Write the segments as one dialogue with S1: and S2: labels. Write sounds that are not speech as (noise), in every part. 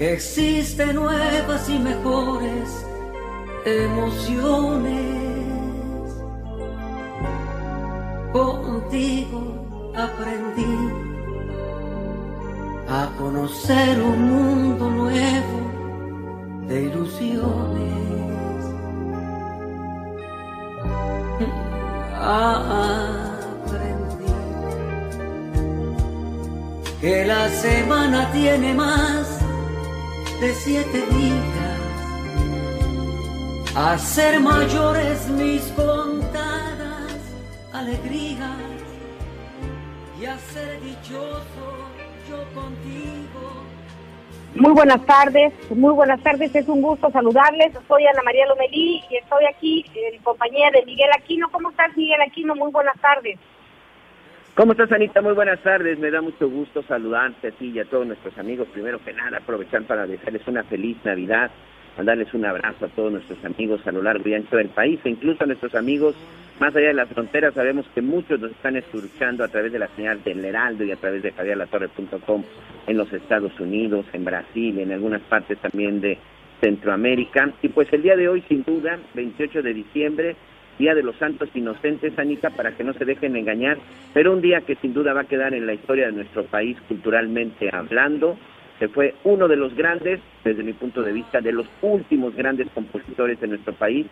S1: existen nuevas y mejores emociones. Contigo aprendí a conocer un mundo nuevo de ilusiones. Aprendí que la semana tiene más de siete días. A ser mayores mis contadas alegrías y a ser dichoso yo contigo.
S2: Muy buenas tardes, muy buenas tardes, es un gusto saludarles. Soy Ana María Lomelí y estoy aquí en compañía de Miguel Aquino. ¿Cómo estás, Miguel Aquino? Muy buenas tardes.
S3: ¿Cómo estás, Anita? Muy buenas tardes. Me da mucho gusto saludarte a ti y a todos nuestros amigos. Primero que nada, aprovechar para desearles una feliz Navidad, mandarles un abrazo a todos nuestros amigos a lo largo y ancho del país e incluso a nuestros amigos más allá de las fronteras. Sabemos que muchos nos están escuchando a través de la señal del Heraldo y a través de javierlatorre.com en los Estados Unidos, en Brasil, en algunas partes también de Centroamérica. Y pues el día de hoy, sin duda, 28 de diciembre, Día de los Santos Inocentes, Anita, para que no se dejen engañar, pero un día que sin duda va a quedar en la historia de nuestro país culturalmente hablando. Se fue uno de los grandes, desde mi punto de vista, de los últimos grandes compositores de nuestro país,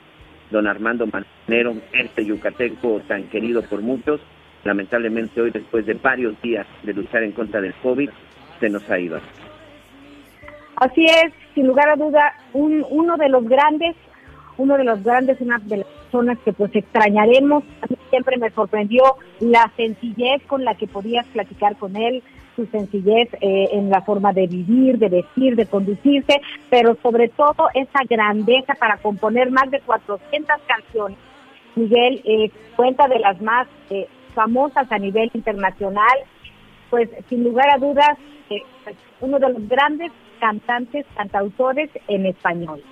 S3: don Armando Manzanero, este yucateco tan querido por muchos. Lamentablemente hoy, después de varios días de luchar en contra del COVID, se nos ha ido.
S2: Así es, sin lugar a duda, un, uno de los grandes, uno de los grandes, una de las personas que pues extrañaremos. A mí siempre me sorprendió la sencillez con la que podías platicar con él, su sencillez eh, en la forma de vivir, de vestir, de conducirse, pero sobre todo esa grandeza para componer más de 400 canciones. Miguel eh, cuenta de las más eh, famosas a nivel internacional, pues sin lugar a dudas, eh, pues, uno de los grandes cantantes, cantautores en español.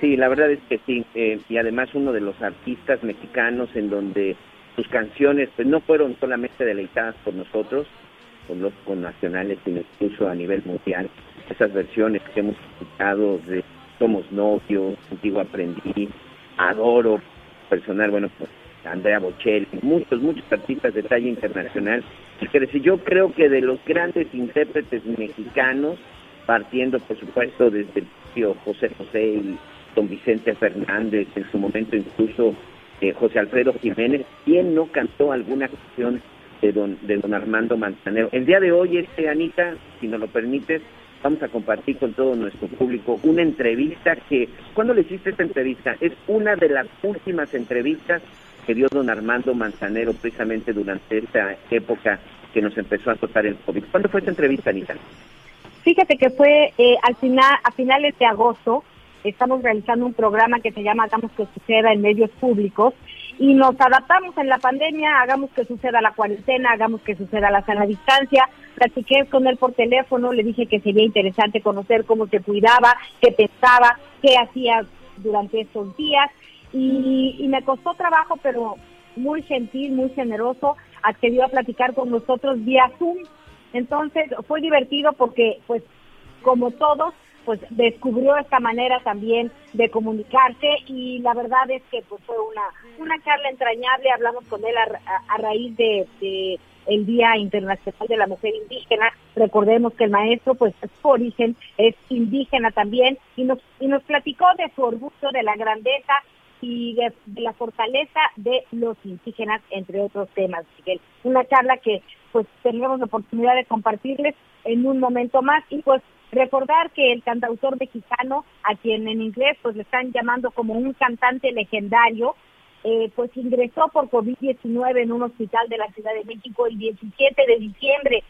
S3: Sí, la verdad es que sí, eh, y además uno de los artistas mexicanos en donde sus canciones pues no fueron solamente deleitadas por nosotros, por los con nacionales, sino incluso a nivel mundial. Esas versiones que hemos escuchado de Somos Novios, Contigo Aprendí, Adoro, personal, bueno, pues Andrea Bocelli, muchos, muchos artistas de talla internacional. Yo creo que de los grandes intérpretes mexicanos, partiendo por supuesto desde el tío José José y don Vicente Fernández, en su momento incluso eh, José Alfredo Jiménez, ¿quién no cantó alguna canción de don, de don Armando Manzanero? El día de hoy, este Anita, si nos lo permites, vamos a compartir con todo nuestro público una entrevista que, ¿cuándo le hiciste esta entrevista? Es una de las últimas entrevistas que dio don Armando Manzanero precisamente durante esta época que nos empezó a tocar el COVID. ¿Cuándo fue esta entrevista, Anita?
S2: Fíjate que fue eh, al final, a finales de agosto, estamos realizando un programa que se llama Hagamos que suceda en medios públicos y nos adaptamos en la pandemia, hagamos que suceda la cuarentena, hagamos que suceda la sana distancia. Platiqué con él por teléfono, le dije que sería interesante conocer cómo se cuidaba, qué pensaba, qué hacía durante estos días y, y me costó trabajo, pero muy gentil, muy generoso, accedió a platicar con nosotros vía Zoom. Entonces fue divertido porque, pues, como todos, pues descubrió esta manera también de comunicarse y la verdad es que pues fue una, una charla entrañable, hablamos con él a, raíz de, de el Día Internacional de la Mujer Indígena. Recordemos que el maestro, pues, su origen es indígena también y nos, y nos platicó de su orgullo, de la grandeza y de, la fortaleza de los indígenas, entre otros temas, Miguel. Una charla que, pues, tendremos la oportunidad de compartirles en un momento más y, pues, recordar que el cantautor mexicano, a quien en inglés, pues, le están llamando como un cantante legendario, eh, pues ingresó por COVID-19 en un hospital de la Ciudad de México el 17 de diciembre.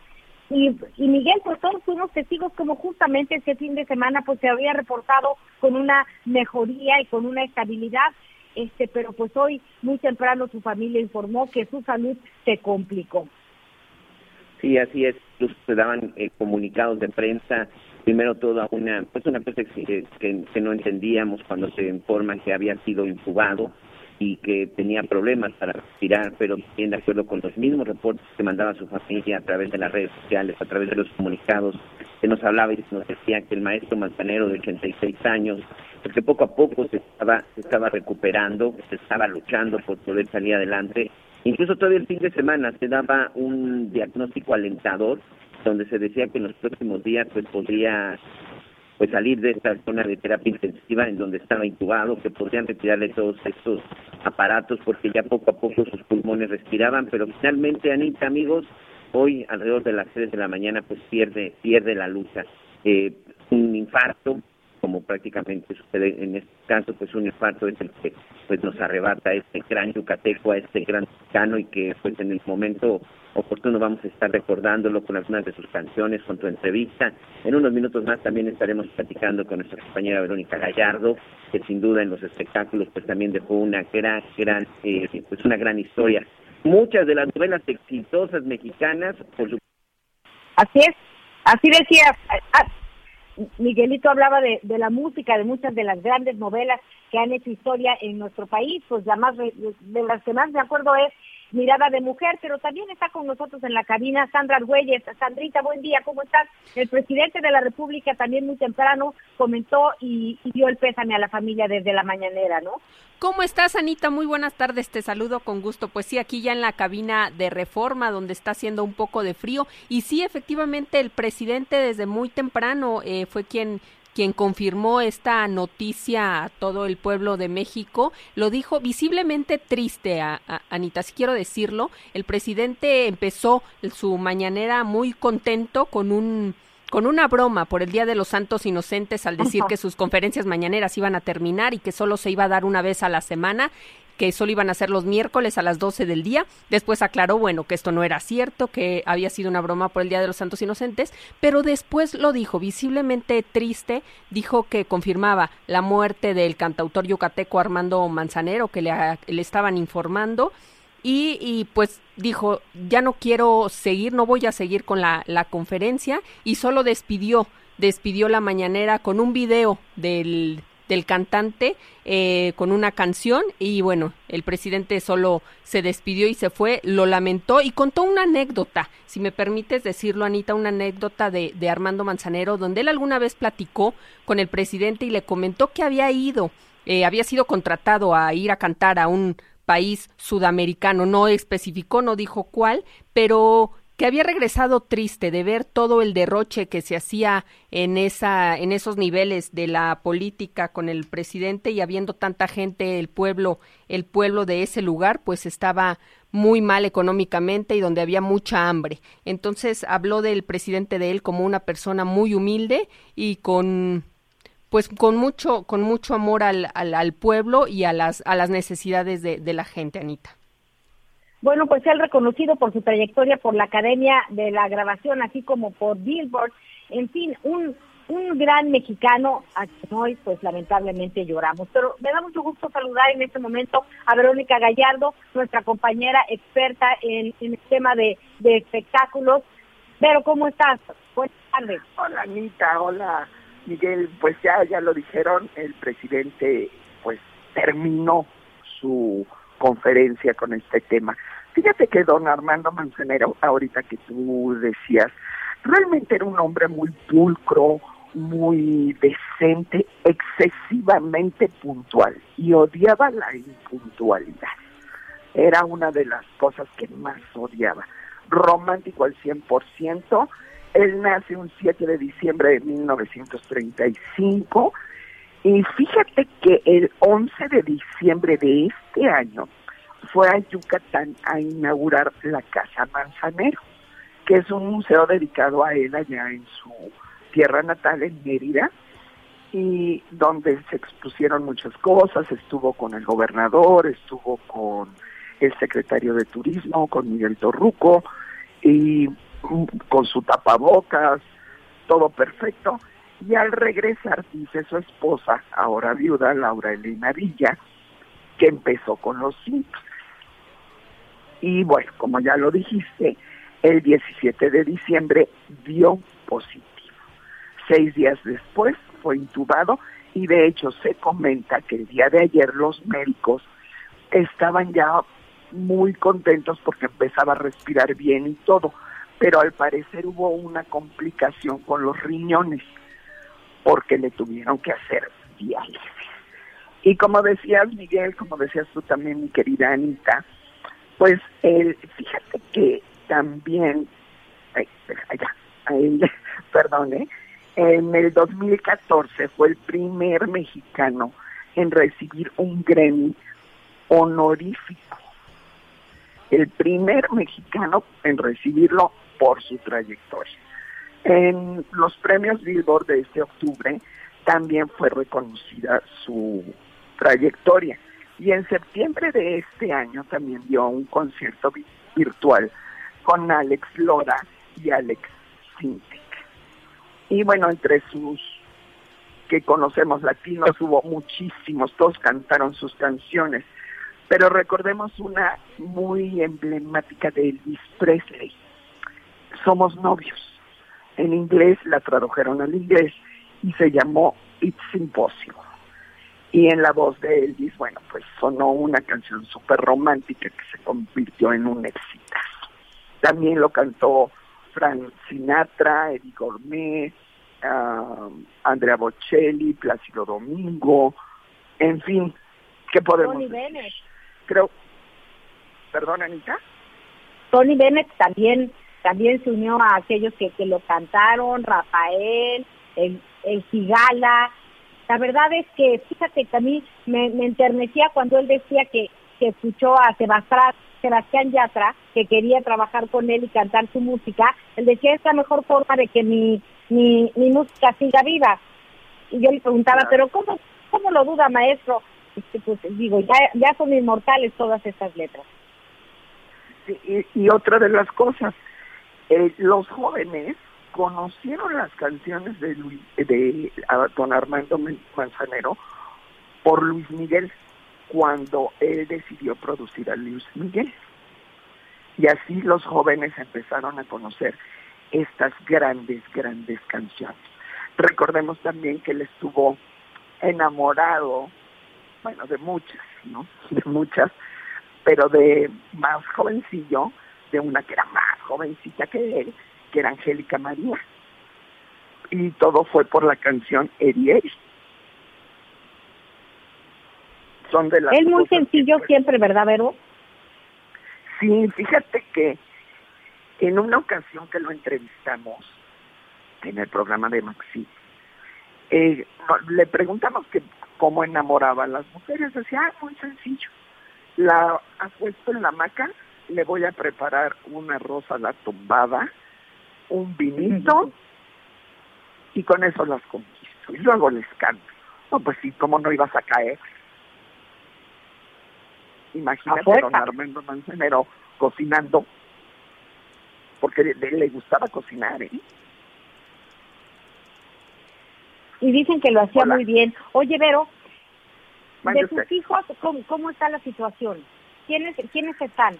S2: Y, Miguel, pues todos fuimos testigos como justamente ese fin de semana pues se había reportado con una mejoría y con una estabilidad, este, pero pues hoy muy temprano su familia informó que su salud se complicó.
S3: Sí, así es, se daban eh, comunicados de prensa, primero toda una, pues una cosa que, que, no entendíamos cuando se informa que había sido intubado, y que tenía problemas para respirar, pero bien de acuerdo con los mismos reportes que mandaba su familia a través de las redes sociales, a través de los comunicados, que nos hablaba y nos decía que el maestro manzanero de 86 años, porque poco a poco se estaba, se estaba recuperando, se estaba luchando por poder salir adelante. Incluso todavía el fin de semana se daba un diagnóstico alentador, donde se decía que en los próximos días pues podría pues salir de esta zona de terapia intensiva en donde estaba intubado, que podrían retirarle todos estos aparatos porque ya poco a poco sus pulmones respiraban, pero finalmente, Anita, amigos, hoy alrededor de las 3 de la mañana pues pierde, pierde la lucha. Eh, un infarto, como prácticamente sucede en este caso, pues un infarto es el que pues nos arrebata este gran yucateco, a este gran mexicano y que pues en el momento oportuno vamos a estar recordándolo con algunas de sus canciones, con tu entrevista. En unos minutos más también estaremos platicando con nuestra compañera Verónica Gallardo, que sin duda en los espectáculos pues también dejó una gran, gran, eh, pues una gran historia. Muchas de las novelas exitosas mexicanas, por su...
S2: Así es, así decía, Miguelito hablaba de, la música, de muchas de las grandes novelas que han hecho historia en nuestro país, pues la más de las que más me acuerdo es Mirada de Mujer, pero también está con nosotros en la cabina Sandra Argüelles. Sandrita, buen día, ¿cómo estás? El presidente de la República también muy temprano comentó y, dio el pésame a la familia desde la mañanera, ¿no?
S4: ¿Cómo estás, Anita? Muy buenas tardes, te saludo con gusto. Pues sí, aquí ya en la cabina de reforma, donde está haciendo un poco de frío. Y sí, efectivamente, el presidente desde muy temprano eh, fue quien quien confirmó esta noticia a todo el pueblo de México, lo dijo visiblemente triste, a, Anita, si quiero decirlo. El presidente empezó su mañanera muy contento con un con una broma por el Día de los Santos Inocentes al decir que sus conferencias mañaneras iban a terminar y que solo se iba a dar una vez a la semana que solo iban a ser los miércoles a las 12 del día. Después aclaró, bueno, que esto no era cierto, que había sido una broma por el Día de los Santos Inocentes, pero después lo dijo, visiblemente triste, dijo que confirmaba la muerte del cantautor yucateco Armando Manzanero, que le, estaban informando. Y, y, pues dijo, ya no quiero seguir, no voy a seguir con la, la conferencia y solo despidió, despidió la mañanera con un video del, del cantante eh, con una canción y bueno, el presidente solo se despidió y se fue, lo lamentó y contó una anécdota, si me permites decirlo Anita, una anécdota de, de Armando Manzanero, donde él alguna vez platicó con el presidente y le comentó que había ido, eh, había sido contratado a ir a cantar a un país sudamericano, no especificó, no dijo cuál, pero que había regresado triste de ver todo el derroche que se hacía en esa en esos niveles de la política con el presidente y habiendo tanta gente el pueblo el pueblo de ese lugar pues estaba muy mal económicamente y donde había mucha hambre. Entonces habló del presidente de él como una persona muy humilde y con pues con mucho con mucho amor al, al, pueblo y a las a las necesidades de, de la gente, Anita.
S2: Bueno, pues él reconocido por su trayectoria por la Academia de la Grabación, así como por Billboard, en fin, un, un gran mexicano a quien hoy pues lamentablemente lloramos. Pero me da mucho gusto saludar en este momento a Verónica Gallardo, nuestra compañera experta en, el tema de, de espectáculos. Pero, ¿cómo estás? Buenas tardes.
S5: Hola, Anita, hola, Miguel. Pues ya, ya lo dijeron, el presidente pues terminó su conferencia con este tema. Fíjate que don Armando Manzanero, ahorita que tú decías, realmente era un hombre muy pulcro, muy decente, excesivamente puntual y odiaba la impuntualidad. Era una de las cosas que más odiaba. Romántico al 100%. Él nace un 7 de diciembre de 1935 y fíjate que el 11 de diciembre de este año fue a Yucatán a inaugurar la Casa Manzanero, que es un museo dedicado a él allá en su tierra natal, en Mérida, y donde se expusieron muchas cosas, estuvo con el gobernador, estuvo con el secretario de Turismo, con Miguel Torruco, y con su tapabocas, todo perfecto. Y al regresar, dice su esposa, ahora viuda, Laura Elena Villa, que empezó con los Simpsons. Y bueno, como ya lo dijiste, el 17 de diciembre dio positivo. Seis días después fue intubado y de hecho se comenta que el día de ayer los médicos estaban ya muy contentos porque empezaba a respirar bien y todo, pero al parecer hubo una complicación con los riñones porque le tuvieron que hacer diálisis. Y como decías Miguel, como decías tú también mi querida Anita, pues él, fíjate que también, ay, ya, (laughs) perdón, ¿eh? en el 2014 fue el primer mexicano en recibir un Grammy honorífico. El primer mexicano en recibirlo por su trayectoria. En los premios Billboard de este octubre también fue reconocida su trayectoria. Y en septiembre de este año también dio un concierto virtual con Alex Lora y Alex Sintek. Y bueno, entre sus que conocemos latinos hubo muchísimos, todos cantaron sus canciones, pero recordemos una muy emblemática de Elvis Presley, Somos novios. En inglés la tradujeron al inglés y se llamó It's Impossible y en la voz de Elvis, bueno, pues sonó una canción súper romántica que se convirtió en un éxito. También lo cantó Frank Sinatra, Eddie Gourmet, uh, Andrea Bocelli, Plácido Domingo, en fin, ¿qué podemos
S2: Tony Bennett.
S5: Creo, perdón, Anita.
S2: Tony Bennett también también se unió a aquellos que, que lo cantaron, Rafael, el, el Gigala, la verdad es que, fíjate que a mí me, enternecía cuando él decía que, que escuchó a Sebastián, Sebastián Yatra, que quería trabajar con él y cantar su música. Él decía, es la mejor forma de que mi, mi, mi música siga viva. Y yo le preguntaba, pero ¿cómo, cómo lo duda, maestro? Este, pues digo, ya, ya son inmortales todas estas letras.
S5: y, y, otra de las cosas, eh, los jóvenes conocieron las canciones de, Luis, de don Armando Manzanero por Luis Miguel cuando él decidió producir a Luis Miguel. Y así los jóvenes empezaron a conocer estas grandes, grandes canciones. Recordemos también que él estuvo enamorado, bueno, de muchas, ¿no? (laughs) De muchas, pero de más jovencillo, una que era más jovencita que él, que era Angélica María. Y todo fue por la canción Eriel. Son de las
S2: Es muy sencillo siempre, ¿verdad, Vero?
S5: Sí, fíjate que en una ocasión que lo entrevistamos en el programa de Maxi, eh, le preguntamos que cómo enamoraba a las mujeres. Decía, ah, muy sencillo. La ha puesto en la maca, le voy a preparar una rosa la tumbada, un vinito y con eso las conquisto. Y luego les canto. No, pues sí, ¿cómo no ibas a caer? Imagínate a don Armando Manzanero cocinando, porque le, le gustaba cocinar, ¿eh?
S2: Y dicen que lo hacía muy bien. Oye, Vero, de tus hijos, ¿cómo, ¿cómo está la situación? ¿Quiénes, ¿Quiénes están?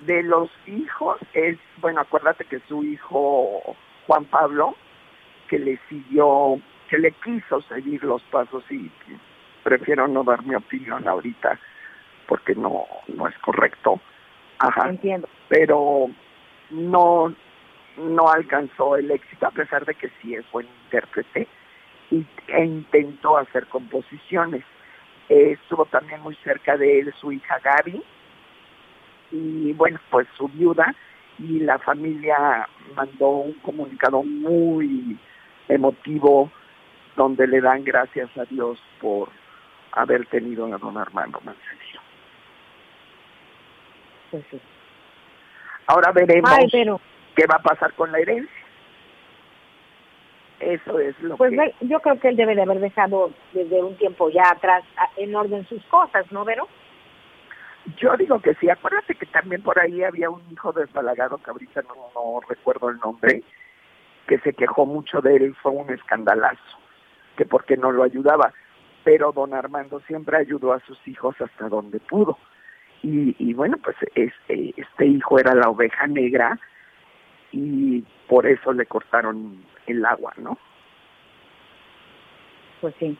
S5: De los hijos es, bueno, acuérdate que su hijo Juan Pablo, que le siguió, que le quiso seguir los pasos y prefiero no dar mi opinión ahorita porque no, no es correcto. Ajá.
S2: Entiendo.
S5: Pero no, no alcanzó el éxito a pesar de que sí es buen intérprete y, e intentó hacer composiciones. Eh, estuvo también muy cerca de él su hija Gaby y bueno, pues su viuda y la familia mandó un comunicado muy emotivo donde le dan gracias a Dios por haber tenido a don Armando Manzanero.
S2: Pues sí.
S5: Ahora veremos
S2: Ay, pero
S5: qué va a pasar con la herencia. Eso es lo
S2: pues
S5: que...
S2: ve- yo creo que él debe de haber dejado desde un tiempo ya atrás en orden sus cosas, ¿no, Vero?
S5: Yo digo que sí. Acuérdate que también por ahí había un hijo desbalagado que ahorita no, recuerdo el nombre, que se quejó mucho de él fue un escandalazo, que porque no lo ayudaba. Pero don Armando siempre ayudó a sus hijos hasta donde pudo. Y, y bueno, pues este, este hijo era la oveja negra y por eso le cortaron el agua, ¿no?
S2: Pues sí.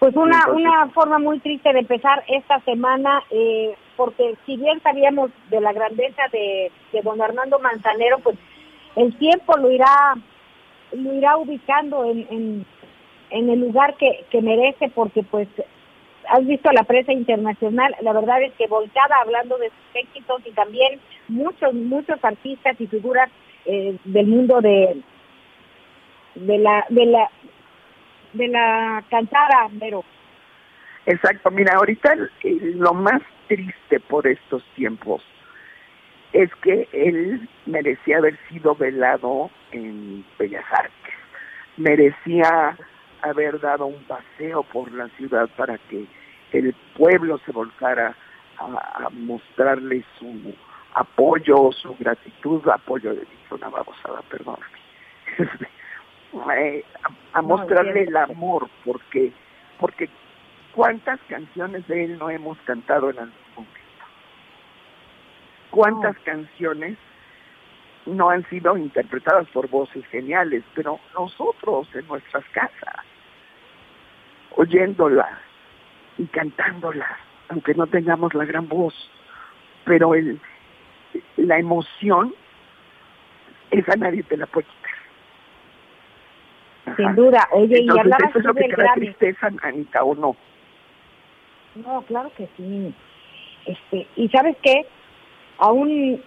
S2: Pues una,
S5: Entonces-
S2: una forma muy triste de empezar esta semana, eh, porque si bien sabíamos de la grandeza de, de don Armando Manzanero, pues el tiempo lo irá lo irá ubicando en, en, en el lugar que, que merece, porque pues has visto a la prensa internacional, la verdad es que volcada hablando de sus éxitos y también muchos, muchos artistas y figuras eh, del mundo de, de la, de la, de la cantada, pero
S5: Exacto, mira, ahorita lo más triste por estos tiempos es que él merecía haber sido velado en Bellas Artes, merecía haber dado un paseo por la ciudad para que el pueblo se volcara a, a mostrarle su apoyo, su gratitud, apoyo de una babosada, perdón, (laughs) Eh, a, mostrarle el amor, porque porque cuántas canciones de él no hemos cantado en algún momento. Cuántas canciones no han sido interpretadas por voces geniales, pero nosotros en nuestras casas, oyéndolas y cantándolas, aunque no tengamos la gran voz, pero el, la emoción, esa nadie te la puede.
S2: Sin duda. Oye, y hablabas
S5: eso es lo que
S2: del
S5: te da
S2: Grammy.
S5: tristeza, Anita, ¿o no?
S2: No, claro que sí. Este, y sabes qué, aún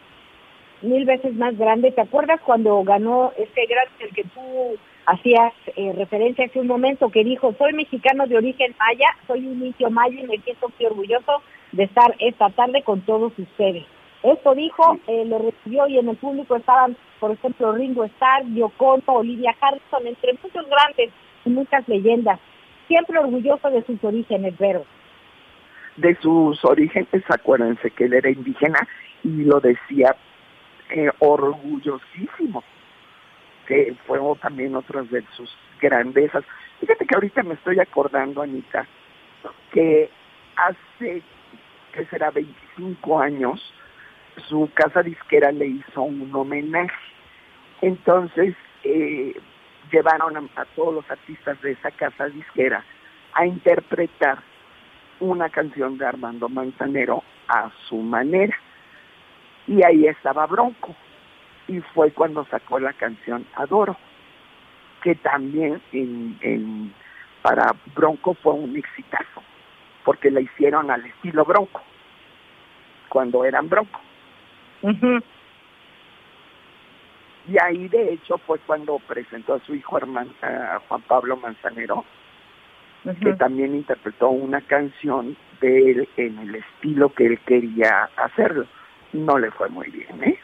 S2: mil veces más grande, ¿te acuerdas cuando ganó este gran el que tú hacías eh, referencia hace un momento que dijo, soy mexicano de origen maya, soy un indio maya y me siento muy orgulloso de estar esta tarde con todos ustedes. Esto dijo, eh, lo recibió y en el público estaban, por ejemplo, Ringo Starr, Yoko Ono, Olivia Harrison, entre muchos grandes y muchas leyendas. Siempre orgulloso de sus orígenes, Vero.
S5: de sus orígenes, acuérdense que él era indígena y lo decía eh, orgullosísimo, que fue también otra de sus grandezas. Fíjate que ahorita me estoy acordando, Anita, que hace, que será 25 años, su casa disquera le hizo un homenaje. Entonces, eh, llevaron a, todos los artistas de esa casa disquera a interpretar una canción de Armando Manzanero a su manera. Y ahí estaba Bronco. Y fue cuando sacó la canción Adoro, que también para Bronco fue un exitazo, porque la hicieron al estilo Bronco, cuando eran Bronco. Y ahí de hecho fue cuando presentó a su hijo hermano, a Juan Pablo Manzanero, que también interpretó una canción de él en el estilo que él quería hacerlo. No le fue muy bien, ¿eh?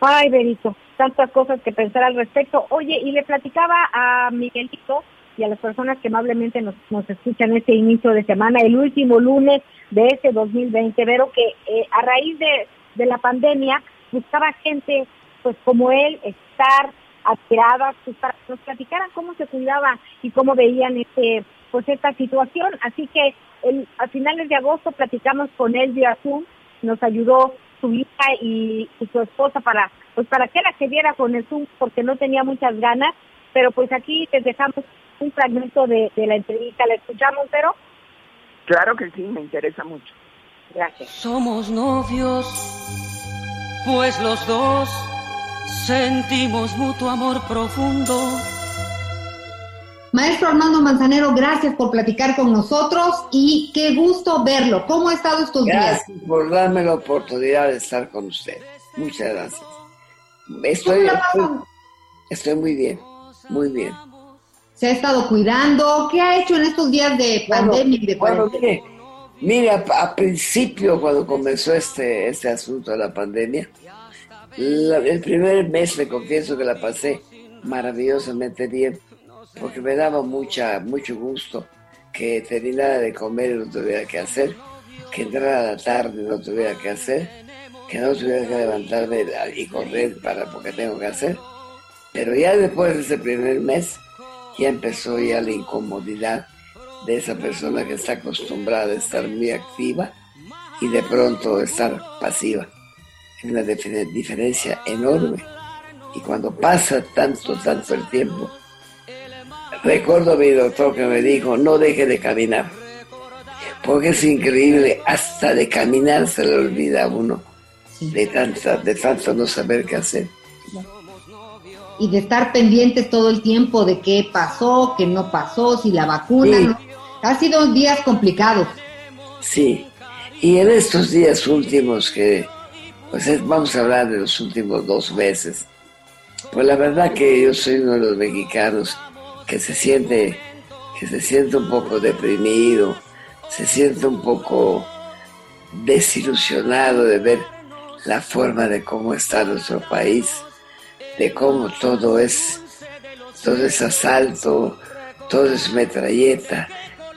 S2: Ay, Benito, tantas cosas que pensar al respecto. Oye, y le platicaba a Miguelito y a las personas que amablemente nos, nos escuchan este inicio de semana, el último lunes de este 2020, Vero, que eh, a raíz de, de la pandemia buscaba gente pues como él estar admirada, pues para nos platicaran cómo se cuidaba y cómo veían este pues esta situación. Así que el, a finales de agosto platicamos con él vía Zoom, nos ayudó su hija y, su esposa para pues para que la que viera con el Zoom porque no tenía muchas ganas, pero pues aquí te dejamos un fragmento de, de la entrevista, ¿la escuchamos, pero?
S5: Claro que sí, me interesa mucho.
S2: Gracias.
S1: Somos novios, pues los dos sentimos mutuo amor profundo.
S6: Maestro Armando Manzanero, gracias por platicar con nosotros y qué gusto verlo. ¿Cómo ha estado estos días?
S7: Gracias por darme la oportunidad de estar con usted. Muchas gracias. Estoy, estoy, estoy muy bien, muy bien.
S6: ¿Se ha estado cuidando? ¿Qué ha hecho en estos días de pandemia y de
S7: Bueno, mire, mire a, a principio cuando comenzó este, este asunto de la pandemia, la- el primer mes me confieso que la pasé maravillosamente bien, porque me daba mucha, mucho gusto que terminara de comer y no tuviera que hacer, que entrara a la tarde y no tuviera que hacer, que no tuviera que levantarme y correr para porque tengo que hacer. Pero ya después de ese primer mes, ya empezó ya la incomodidad de esa persona que está acostumbrada a estar muy activa y de pronto estar pasiva. Es una difer- diferencia enorme. Y cuando pasa tanto, tanto el tiempo, recuerdo a mi doctor que me dijo, no deje de caminar. Porque es increíble, hasta de caminar se le olvida a uno de, tanta, de tanto no saber qué hacer.
S6: Y de estar pendientes todo el tiempo de qué pasó, qué no pasó, si la vacuna.
S7: Sí.
S6: ¿no? Ha sido días complicados.
S7: Sí, y en estos días últimos que, pues es- vamos a hablar de los últimos dos meses, pues la verdad que yo soy uno de los mexicanos que se siente, que se siente un poco deprimido, se siente un poco desilusionado de ver la forma de cómo está nuestro país, de cómo todo es, todo es asalto, todo es metralleta,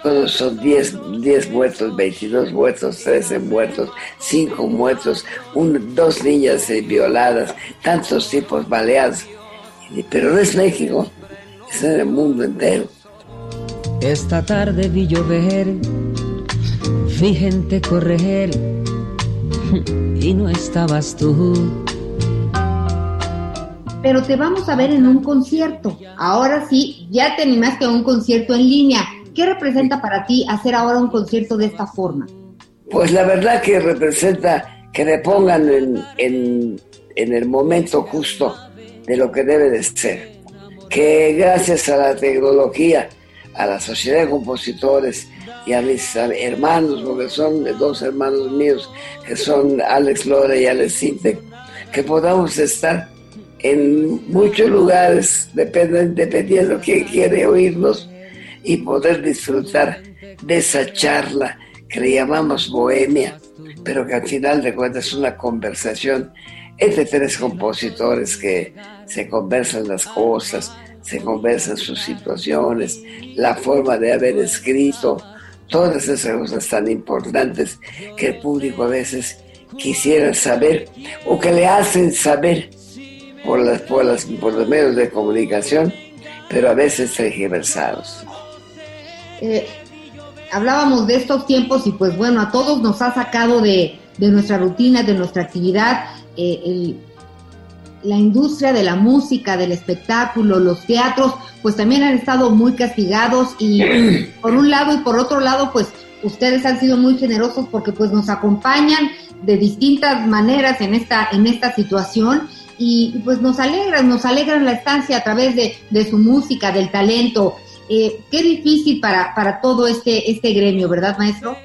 S7: todos son 10, 10 muertos, 22 muertos, 13 muertos, 5 muertos, un- dos niñas eh, violadas, tantos tipos baleados. Pero no es México, es en el mundo entero.
S1: Esta tarde vi llover, vi gente correr (laughs) y no estabas tú.
S6: Pero te vamos a ver en un concierto. Ahora sí, ya te animaste a un concierto en línea. ¿Qué representa para ti hacer ahora un concierto de esta forma?
S7: Pues la verdad que representa que me pongan en, en- en el momento justo de lo que debe de ser. Que gracias a la tecnología, a la sociedad de compositores y a mis hermanos, porque son dos hermanos míos, que son Alex Lora y Alex Sintek, que podamos estar en muchos lugares, dependiendo quién quiere oírnos, y poder disfrutar de esa charla que le llamamos bohemia, pero que al final de cuentas es una conversación entre tres compositores que se conversan las cosas, se conversan sus situaciones, la forma de haber escrito, todas esas cosas tan importantes que el público a veces quisiera saber o que le hacen saber por, las, por, las, por los medios de comunicación, pero a veces tergiversados.
S6: Eh, hablábamos de estos tiempos y pues bueno, a todos nos ha sacado de, de nuestra rutina, de nuestra actividad, eh, el- la industria de la música, del espectáculo, los teatros, pues también han estado muy castigados y (clears throat) por un lado y por otro lado, pues ustedes han sido muy generosos porque pues nos acompañan de distintas maneras en esta, en esta situación y, pues nos alegran, nos alegran la estancia a través de, de su música, del talento. Eh, qué difícil para, para todo este, este gremio, ¿verdad, maestro?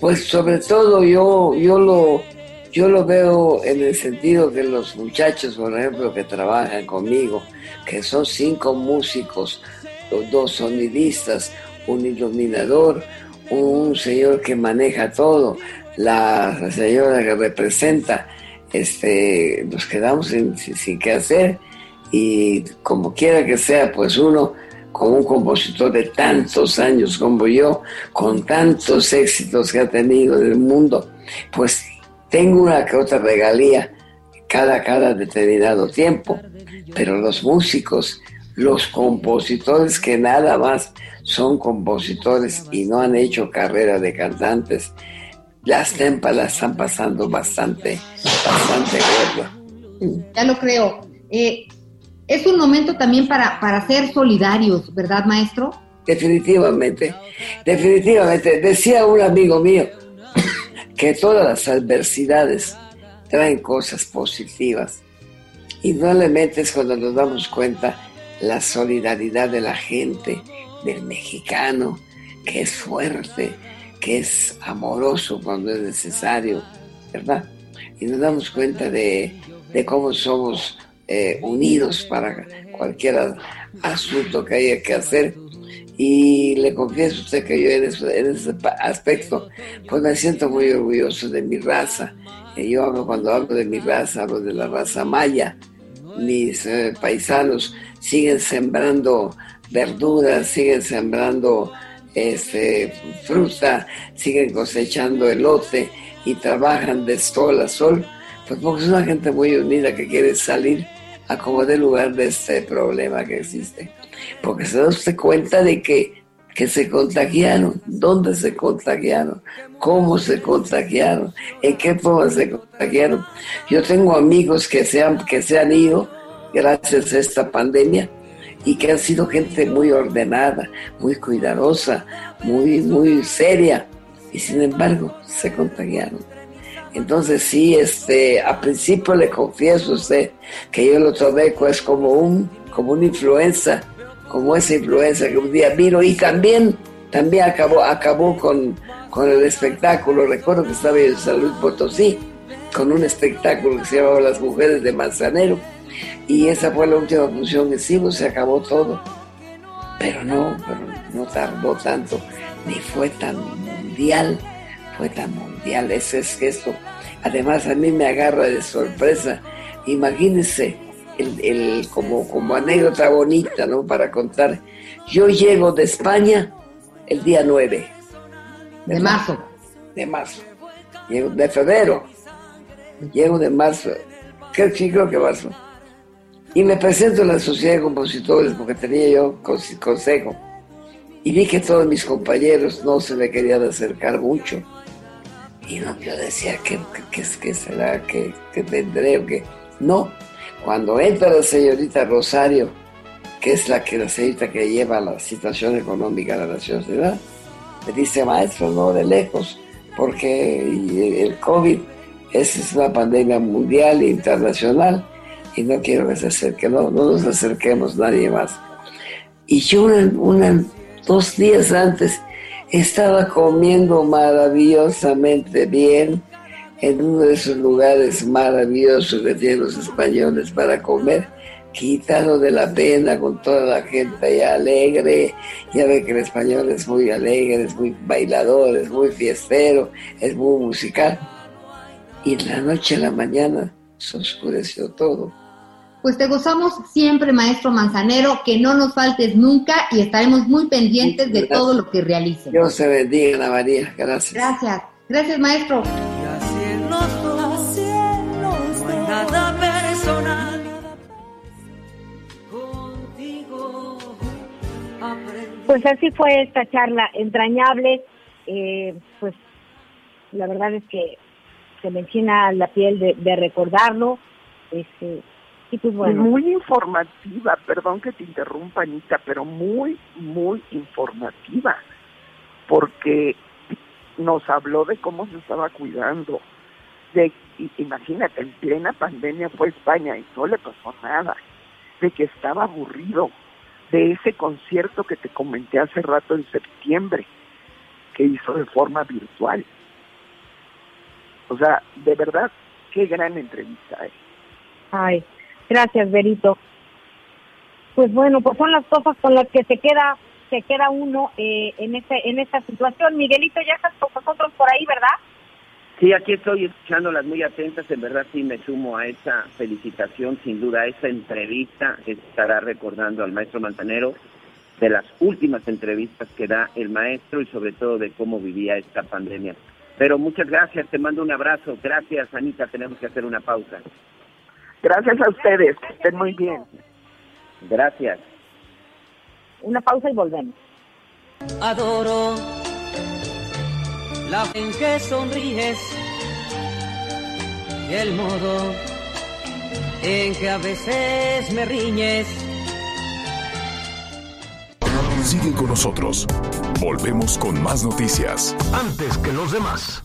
S7: Pues sobre todo yo, yo lo, yo lo veo en el sentido que los muchachos, por ejemplo, que trabajan conmigo, que son cinco músicos, dos sonidistas, un iluminador, un señor que maneja todo, la señora que representa, este, nos quedamos sin, qué hacer. Y como quiera que sea, pues uno como un compositor de tantos años como yo, con tantos éxitos que ha tenido en el mundo, pues tengo una que otra regalía cada, cada determinado tiempo, pero los músicos, los compositores que nada más son compositores y no han hecho carrera de cantantes, las tempas las están pasando bastante, bastante gorda.
S6: Ya lo creo. Eh, es un momento también para, para ser solidarios, ¿verdad, maestro?
S7: Definitivamente, definitivamente. Decía un amigo mío que que todas las adversidades traen cosas positivas. Indudablemente es cuando nos damos cuenta la solidaridad de la gente, del mexicano, que es fuerte, que es amoroso cuando es necesario, ¿verdad? Y nos damos cuenta de, cómo somos eh, unidos para cualquier asunto que haya que hacer. Y le confieso a usted que yo en ese, aspecto, pues me siento muy orgulloso de mi raza. Yo cuando hablo de mi raza, hablo de la raza maya. Mis eh, paisanos siguen sembrando verduras, siguen sembrando este, fruta, siguen cosechando elote y trabajan de sol a sol, pues porque es una gente muy unida que quiere salir a como de lugar de este problema que existe. Porque se da usted cuenta de que, que se contagiaron, dónde se contagiaron, cómo se contagiaron, en qué forma se contagiaron. Yo tengo amigos que se han, que se han ido gracias a esta pandemia y que han sido gente muy ordenada, muy cuidadosa, muy, muy seria, y sin embargo se contagiaron. Entonces sí, este, a principio le confieso a usted que yo lo tomé pues como un, como una influenza, como esa influenza que un día vino y también, también acabó, acabó con, con el espectáculo. Recuerdo que estaba en Salud Potosí con un espectáculo que se llamaba Las Mujeres de Manzanero y esa fue la última función que hicimos, se acabó todo. Pero no, pero no tardó tanto, ni fue tan mundial, fue tan mundial, ese es esto. Además a mí me agarra de sorpresa. Imagínense, el, como, como anécdota bonita, ¿no? Para contar. Yo llego de España el día 9.
S6: De, marzo.
S7: De marzo. Llego de febrero. Llego de marzo. ¿Qué chico que marzo? Y me presento en la Sociedad de Compositores porque tenía yo consejo. Y vi que todos mis compañeros no se me querían acercar mucho. Y no, yo decía, ¿qué, qué, será? ¿Qué, ¿Qué tendré? ¿O qué? No. Cuando entra la señorita Rosario, que es la que la señorita que lleva la situación económica de la ciudad, me dice, maestro, no de lejos, porque el COVID es una pandemia mundial e internacional y no quiero que se acerque, no, no nos acerquemos nadie más. Y yo una, dos días antes estaba comiendo maravillosamente bien en uno de esos lugares maravillosos que tienen los españoles para comer, quitado de la pena con toda la gente ahí alegre. Ya ve que el español es muy alegre, es muy bailador, es muy fiestero, es muy musical. Y en la noche, en la mañana, se oscureció todo
S6: pues te gozamos siempre, maestro Manzanero, que no nos faltes nunca y estaremos muy pendientes de todo lo que realices.
S7: Dios se bendiga, Ana María. Gracias.
S6: Gracias. Gracias, maestro.
S2: Pues así fue esta charla entrañable. Eh, pues la verdad es que se me encina la piel de, de recordarlo. Este, pues
S5: muy informativa, perdón que te interrumpa Anita, pero muy, muy informativa, porque nos habló de cómo se estaba cuidando. De, imagínate, en plena pandemia fue España y no le pasó nada, de que estaba aburrido, de ese concierto que te comenté hace rato en septiembre, que hizo de forma virtual. O sea, de verdad, qué gran entrevista. Eh.
S2: Ay, Gracias, Berito. Pues bueno, pues son las cosas con las que se queda se queda uno eh, en este en esta situación. Miguelito, ya estás con nosotros por ahí, ¿verdad?
S3: Sí, aquí estoy escuchándolas muy atentas. En verdad sí me sumo a esa felicitación, sin duda, esa entrevista estará recordando al maestro Manzanero de las últimas entrevistas que da el maestro y sobre todo de cómo vivía esta pandemia. Pero muchas gracias, te mando un abrazo. Gracias, Anita, tenemos que hacer una pausa.
S5: Gracias a ustedes, que estén muy bien.
S3: Gracias.
S2: Una pausa y volvemos.
S1: Adoro la en que sonríes y el modo en que a veces me riñes.
S8: Sigue con nosotros. Volvemos con más noticias.
S9: Antes que los demás.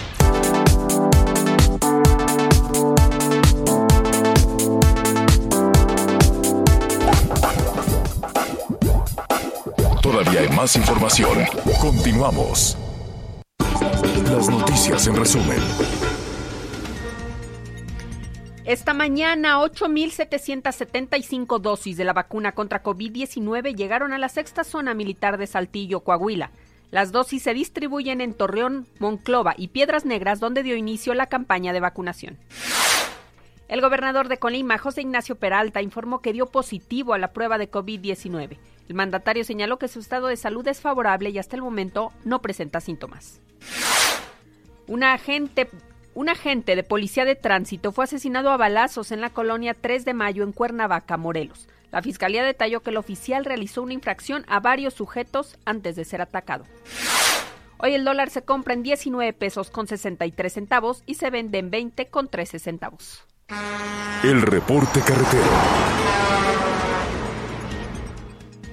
S8: Más información. Continuamos. Las noticias en resumen.
S4: Esta mañana, 8.775 dosis de la vacuna contra COVID-19 llegaron a la sexta zona militar de Saltillo, Coahuila. Las dosis se distribuyen en Torreón, Monclova y Piedras Negras, donde dio inicio la campaña de vacunación. El gobernador de Colima, José Ignacio Peralta, informó que dio positivo a la prueba de COVID-19. El mandatario señaló que su estado de salud es favorable y hasta el momento no presenta síntomas. Un agente un agente de policía de tránsito fue asesinado a balazos en la colonia 3 de Mayo en Cuernavaca, Morelos. La fiscalía detalló que el oficial realizó una infracción a varios sujetos antes de ser atacado. Hoy el dólar se compra en 19 pesos con 63 centavos y se vende en 20 con 13 centavos.
S8: El reporte carretero.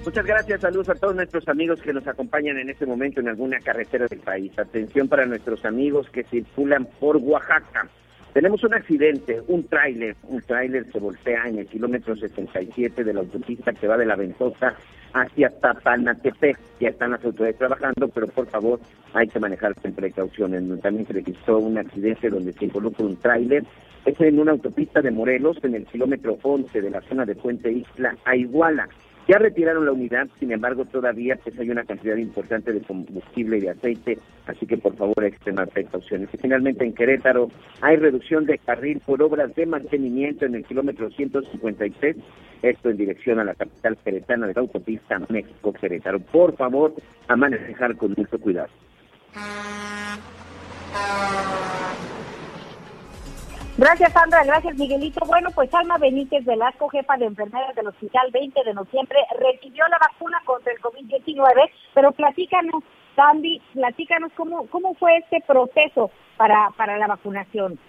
S3: Muchas gracias, saludos a todos nuestros amigos que nos acompañan en este momento en alguna carretera del país. Atención para nuestros amigos que circulan por Oaxaca. Tenemos un accidente, un tráiler, un tráiler se voltea en el kilómetro 67 de la autopista que va de la Ventosa hacia Tapanatepec. Ya están las autoridades trabajando, pero por favor hay que manejar con precaución. También se registró un accidente donde se involucra un tráiler. Es en una autopista de Morelos, en el kilómetro 11 de la zona de Puente Isla a Iguala. Ya retiraron la unidad, sin embargo, todavía pues, hay una cantidad importante de combustible y de aceite, así que por favor extremar precauciones. Y finalmente en Querétaro hay reducción de carril por obras de mantenimiento en el kilómetro 153, esto en dirección a la capital queretana de la autopista México-Querétaro. Por favor, a con mucho cuidado.
S2: Gracias, Sandra. Gracias, Miguelito. Bueno, pues Alma Benítez Velasco, jefa de enfermeras del Hospital 20 de Noviembre, recibió la vacuna contra el COVID-19, pero platícanos, Sandy, platícanos cómo, cómo fue este proceso para, para la vacunación.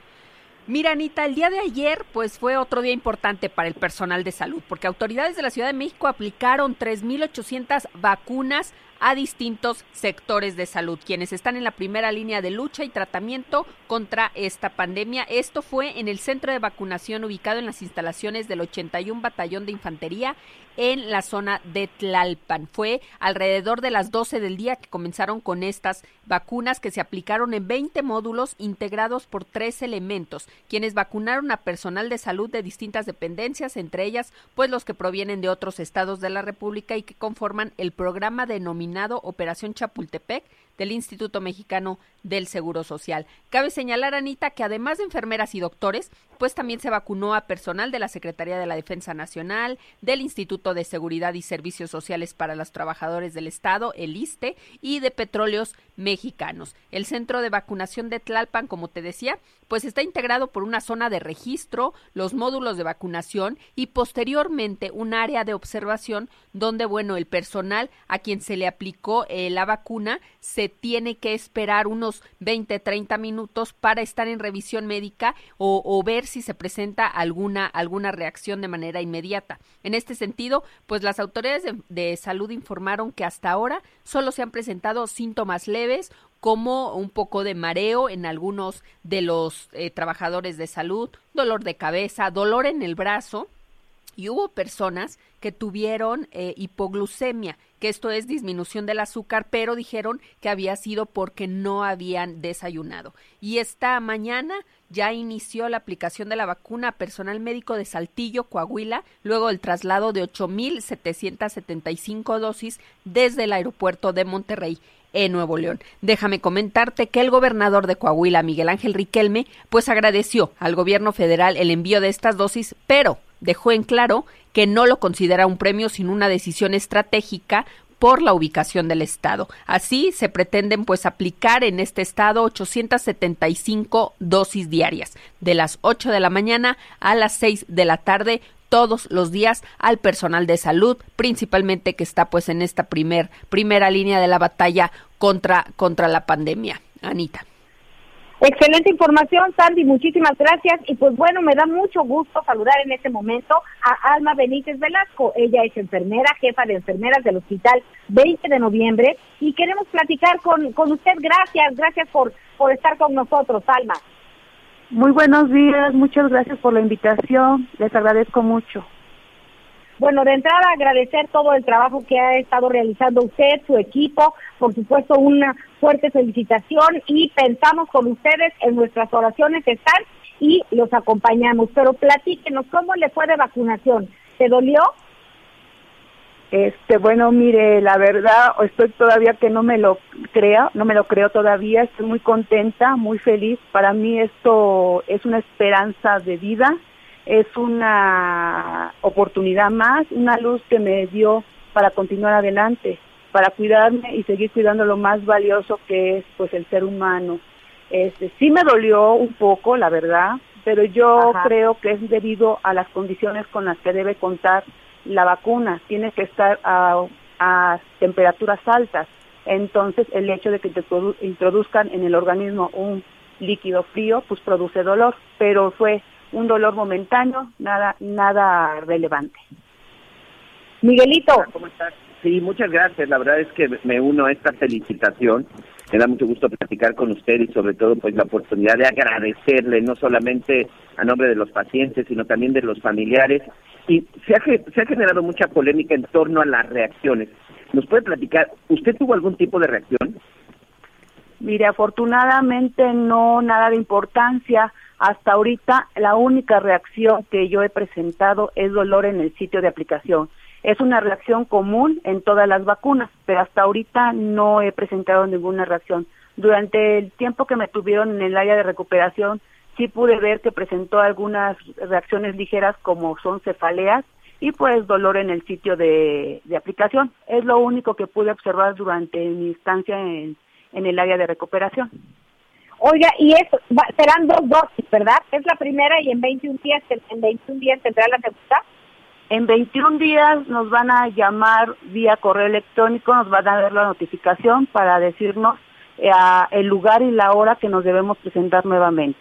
S4: Mira, Anita, el día de ayer, pues fue otro día importante para el personal de salud, porque autoridades de la Ciudad de México aplicaron 3.800 vacunas a distintos sectores de salud, quienes están en la primera línea de lucha y tratamiento contra esta pandemia. Esto fue en el centro de vacunación ubicado en las instalaciones del 81 Batallón de Infantería en la zona de Tlalpan. Fue alrededor de las 12 del día que comenzaron con estas vacunas que se aplicaron en 20 módulos integrados por tres elementos, quienes vacunaron a personal de salud de distintas dependencias, entre ellas pues los que provienen de otros estados de la República y que conforman el programa denominado Operación Chapultepec del Instituto Mexicano del Seguro Social. Cabe señalar, Anita, que además de enfermeras y doctores, pues también se vacunó a personal de la Secretaría de la Defensa Nacional, del Instituto de Seguridad y Servicios Sociales para los Trabajadores del Estado, el ISTE, y de Petróleos Mexicanos. El centro de vacunación de Tlalpan, como te decía, pues está integrado por una zona de registro, los módulos de vacunación y posteriormente un área de observación donde, bueno, el personal a quien se le aplicó eh, la vacuna se tiene que esperar unos 20, 30 minutos para estar en revisión médica o, ver si se presenta alguna, alguna reacción de manera inmediata. En este sentido, pues las autoridades de, salud informaron que hasta ahora solo se han presentado síntomas leves como un poco de mareo en algunos de los eh, trabajadores de salud, dolor de cabeza, dolor en el brazo, y hubo personas que tuvieron eh, hipoglucemia, que esto es disminución del azúcar, pero dijeron que había sido porque no habían desayunado. Y esta mañana ya inició la aplicación de la vacuna a personal médico de Saltillo, Coahuila, luego del traslado de 8.775 dosis desde el aeropuerto de Monterrey en Nuevo León. Déjame comentarte que el gobernador de Coahuila, Miguel Ángel Riquelme, pues agradeció al gobierno federal el envío de estas dosis, pero dejó en claro que no lo considera un premio sino una decisión estratégica por la ubicación del estado. Así se pretenden pues aplicar en este estado 875 dosis diarias de las 8 de la mañana a las 6 de la tarde todos los días al personal de salud, principalmente que está pues en esta primer, primera línea de la batalla contra, contra la pandemia. Anita.
S2: Excelente información, Sandy, muchísimas gracias. Y pues bueno, me da mucho gusto saludar en este momento a Alma Benítez Velasco. Ella es enfermera, jefa de enfermeras del Hospital 20 de Noviembre y queremos platicar con, con usted. Gracias, gracias por, por estar con nosotros, Alma.
S10: Muy buenos días, muchas gracias por la invitación, les agradezco mucho.
S2: Bueno, de entrada agradecer todo el trabajo que ha estado realizando usted, su equipo, por supuesto una fuerte felicitación y pensamos con ustedes en nuestras oraciones están y los acompañamos. Pero platíquenos, ¿cómo le fue de vacunación? ¿Se dolió?
S10: Este, bueno, mire, la verdad, estoy todavía que no me lo crea, no me lo creo todavía, estoy muy contenta, muy feliz. Para mí esto es una esperanza de vida es una oportunidad más, una luz que me dio para continuar adelante, para cuidarme y seguir cuidando lo más valioso que es pues el ser humano. Este, sí me dolió un poco, la verdad, pero yo creo que es debido a las condiciones con las que debe contar la vacuna. Tiene que estar a, a temperaturas altas. Entonces, el hecho de que te introduzcan en el organismo un líquido frío, pues produce dolor, pero fue un dolor momentáneo, nada, nada relevante.
S2: Miguelito.
S3: ¿Cómo estás? Sí, muchas gracias. La verdad es que me uno a esta felicitación. Me da mucho gusto platicar con usted y sobre todo pues la oportunidad de agradecerle no solamente a nombre de los pacientes, sino también de los familiares. Y se ha, se ha generado mucha polémica en torno a las reacciones. ¿Nos puede platicar? ¿Usted tuvo algún tipo de reacción?
S10: Mire, afortunadamente no nada de importancia. Hasta ahorita la única reacción que yo he presentado es dolor en el sitio de aplicación. Es una reacción común en todas las vacunas, pero hasta ahorita no he presentado ninguna reacción. Durante el tiempo que me tuvieron en el área de recuperación, sí pude ver que presentó algunas reacciones ligeras como son cefaleas y pues dolor en el sitio de, aplicación. Es lo único que pude observar durante mi estancia en el área de recuperación.
S2: Oiga, y es, serán dos dosis, ¿verdad? Es la primera y en 21 días, en 21 días tendrá la segunda.
S10: En 21 días nos van a llamar vía correo electrónico, nos van a dar la notificación para decirnos eh, el lugar y la hora que nos debemos presentar nuevamente.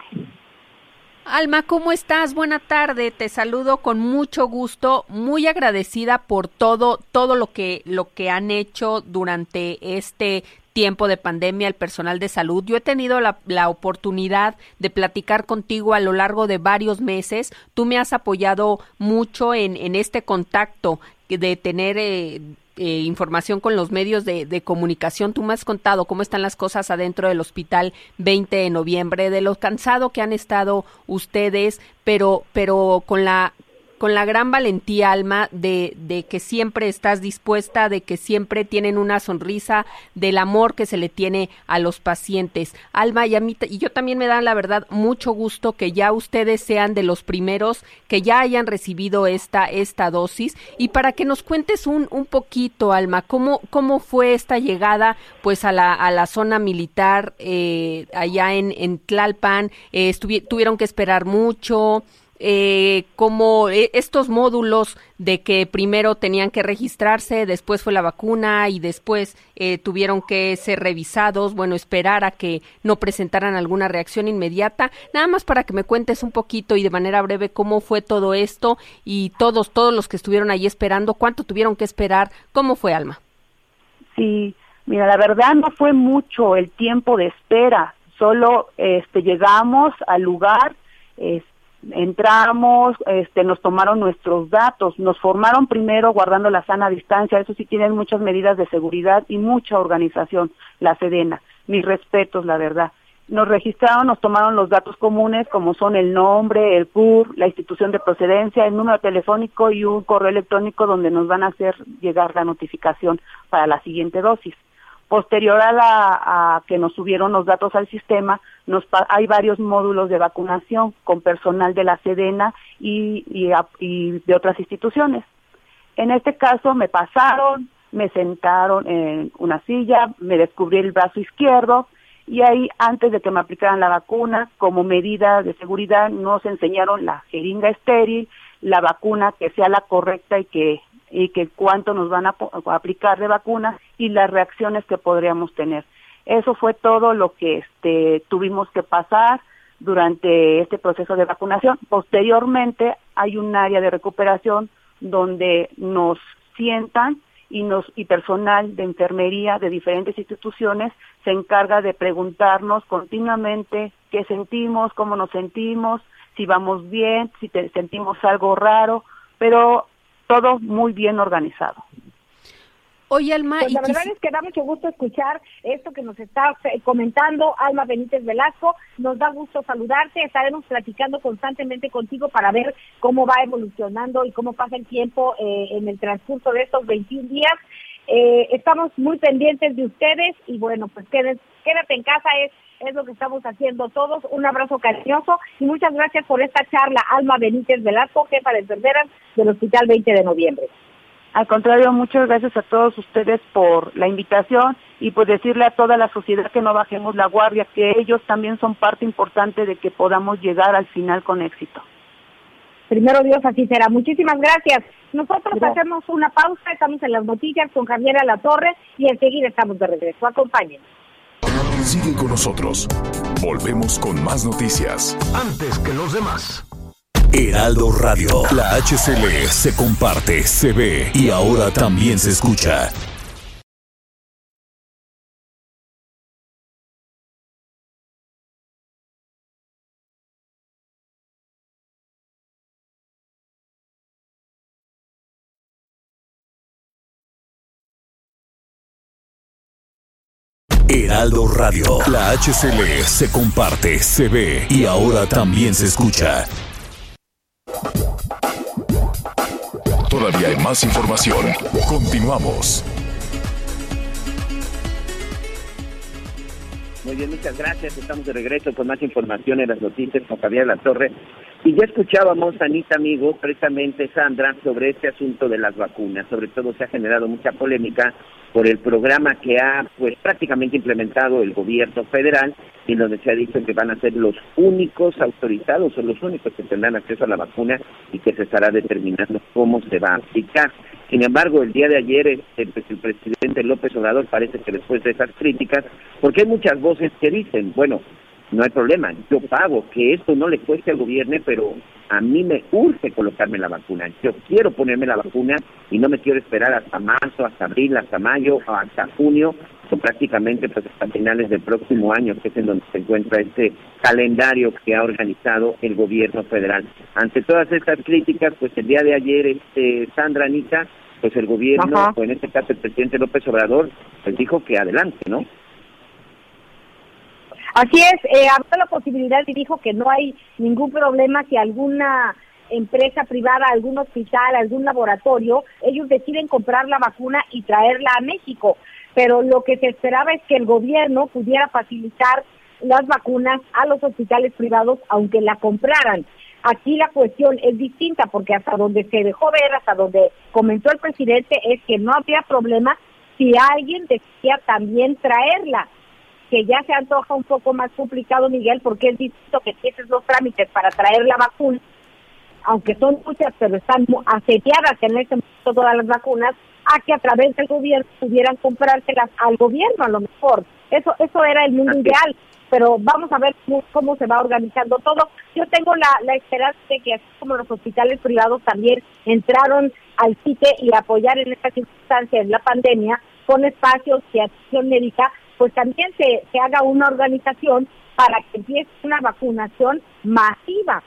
S4: Alma, ¿cómo estás? Buena tarde. Te saludo con mucho gusto, muy agradecida por todo todo lo que lo que han hecho durante este tiempo de pandemia el personal de salud. Yo he tenido la, la, oportunidad de platicar contigo a lo largo de varios meses. Tú me has apoyado mucho en, en este contacto de tener eh, eh, información con los medios de, de, comunicación. Tú me has contado cómo están las cosas adentro del hospital 20 de noviembre, de lo cansado que han estado ustedes, pero, pero con la con la gran valentía, Alma, de, de que siempre estás dispuesta, de que siempre tienen una sonrisa, del amor que se le tiene a los pacientes. Alma, y a y yo también me da la verdad mucho gusto que ya ustedes sean de los primeros que ya hayan recibido esta, esta dosis. Y para que nos cuentes un, un poquito, Alma, cómo, cómo fue esta llegada pues a la, a la zona militar eh, allá en, en Tlalpan, eh, tuvieron que esperar mucho, eh, como eh, estos módulos de que primero tenían que registrarse, después fue la vacuna y después eh, tuvieron que ser revisados, bueno, esperar a que no presentaran alguna reacción inmediata. Nada más para que me cuentes un poquito y de manera breve cómo fue todo esto y todos, todos los que estuvieron ahí esperando, cuánto tuvieron que esperar, cómo fue, Alma.
S10: Sí, mira, la verdad no fue mucho el tiempo de espera, solo este, llegamos al lugar, entramos, este, nos tomaron nuestros datos, nos formaron primero guardando la sana distancia, eso sí tienen muchas medidas de seguridad y mucha organización, la Sedena, mis respetos, la verdad. Nos registraron, nos tomaron los datos comunes como son el nombre, el CUR, la institución de procedencia, el número telefónico y un correo electrónico donde nos van a hacer llegar la notificación para la siguiente dosis. Posterior a, la, a que nos subieron los datos al sistema, nos, hay varios módulos de vacunación con personal de la Sedena y, y, de otras instituciones. En este caso me pasaron, me sentaron en una silla, me descubrí el brazo izquierdo y ahí antes de que me aplicaran la vacuna, como medida de seguridad, nos enseñaron la jeringa estéril, la vacuna que sea la correcta y que y que cuánto nos van a, aplicar de vacuna y las reacciones que podríamos tener. Eso fue todo lo que este, tuvimos que pasar durante este proceso de vacunación. Posteriormente hay un área de recuperación donde nos sientan y, nos, y personal de enfermería de diferentes instituciones se encarga de preguntarnos continuamente qué sentimos, cómo nos sentimos, si vamos bien, si sentimos algo raro, pero todo muy bien organizado.
S4: Oye, Alma.
S2: Pues la verdad es que da mucho gusto escuchar esto que nos está eh, comentando Alma Benítez Velasco. Nos da gusto saludarte. Estaremos platicando constantemente contigo para ver cómo va evolucionando y cómo pasa el tiempo eh, en el transcurso de estos 21 días. Eh, estamos muy pendientes de ustedes y bueno, pues quédate, quédate en casa es es lo que estamos haciendo todos. Un abrazo cariñoso y muchas gracias por esta charla, Alma Benítez Velasco, jefa de enfermeras del Hospital 20 de Noviembre.
S10: Al contrario, muchas gracias a todos ustedes por la invitación y pues decirle a toda la sociedad que no bajemos la guardia, que ellos también son parte importante de que podamos llegar al final con éxito.
S2: Primero Dios, así será. Muchísimas gracias. Nosotros hacemos una pausa, estamos en las noticias con Javier La Torre y enseguida estamos de regreso. Acompáñenos.
S8: Sigue con nosotros. Volvemos con más noticias.
S9: Antes que los demás.
S8: Heraldo Radio. La HCL se comparte, se ve y ahora también se escucha. Heraldo Radio. La HCL se comparte, se ve y ahora también se escucha. Todavía hay más información. Continuamos.
S3: Muy bien, muchas gracias. Estamos de regreso con más información en las noticias con Javier La Torre. Y ya escuchábamos, Anita, amigo, precisamente Sandra, sobre este asunto de las vacunas. Sobre todo se ha generado mucha polémica por el programa que ha pues prácticamente implementado el gobierno federal y donde se ha dicho que van a ser los únicos autorizados o los únicos que tendrán acceso a la vacuna y que se estará determinando cómo se va a aplicar. Sin embargo, el día de ayer este, pues, el presidente López Obrador parece que después de esas críticas, porque hay muchas voces que dicen, bueno, no hay problema, yo pago, que esto no le cueste al gobierno, pero a mí me urge colocarme la vacuna. Yo quiero ponerme la vacuna y no me quiero esperar hasta marzo, hasta abril, hasta mayo o hasta junio, o prácticamente pues hasta finales del próximo año, que es en donde se encuentra este calendario que ha organizado el gobierno federal. Ante todas estas críticas, pues el día de ayer, este Sandra Anita, pues el gobierno, o en este caso el presidente López Obrador, pues dijo que adelante, ¿no?
S2: Así es, eh, la posibilidad y dijo que no hay ningún problema si alguna empresa privada, algún hospital, algún laboratorio, ellos deciden comprar la vacuna y traerla a México. Pero lo que se esperaba es que el gobierno pudiera facilitar las vacunas a los hospitales privados aunque la compraran. Aquí la cuestión es distinta porque hasta donde se dejó ver, hasta donde comentó el presidente, es que no había problema si alguien decía también traerla que ya se antoja un poco más complicado, Miguel, porque es distinto que tienes los trámites para traer la vacuna, aunque son muchas, pero están asediadas en este momento todas las vacunas, a que a través del gobierno pudieran comprárselas al gobierno a lo mejor. Eso, eso era el mundo ideal, pero vamos a ver cómo, se va organizando todo. Yo tengo la, la esperanza de que así como los hospitales privados también entraron al CITE y apoyar en estas circunstancias, en la pandemia, con espacios de atención médica, pues también se, se haga una organización para que empiece una vacunación masiva.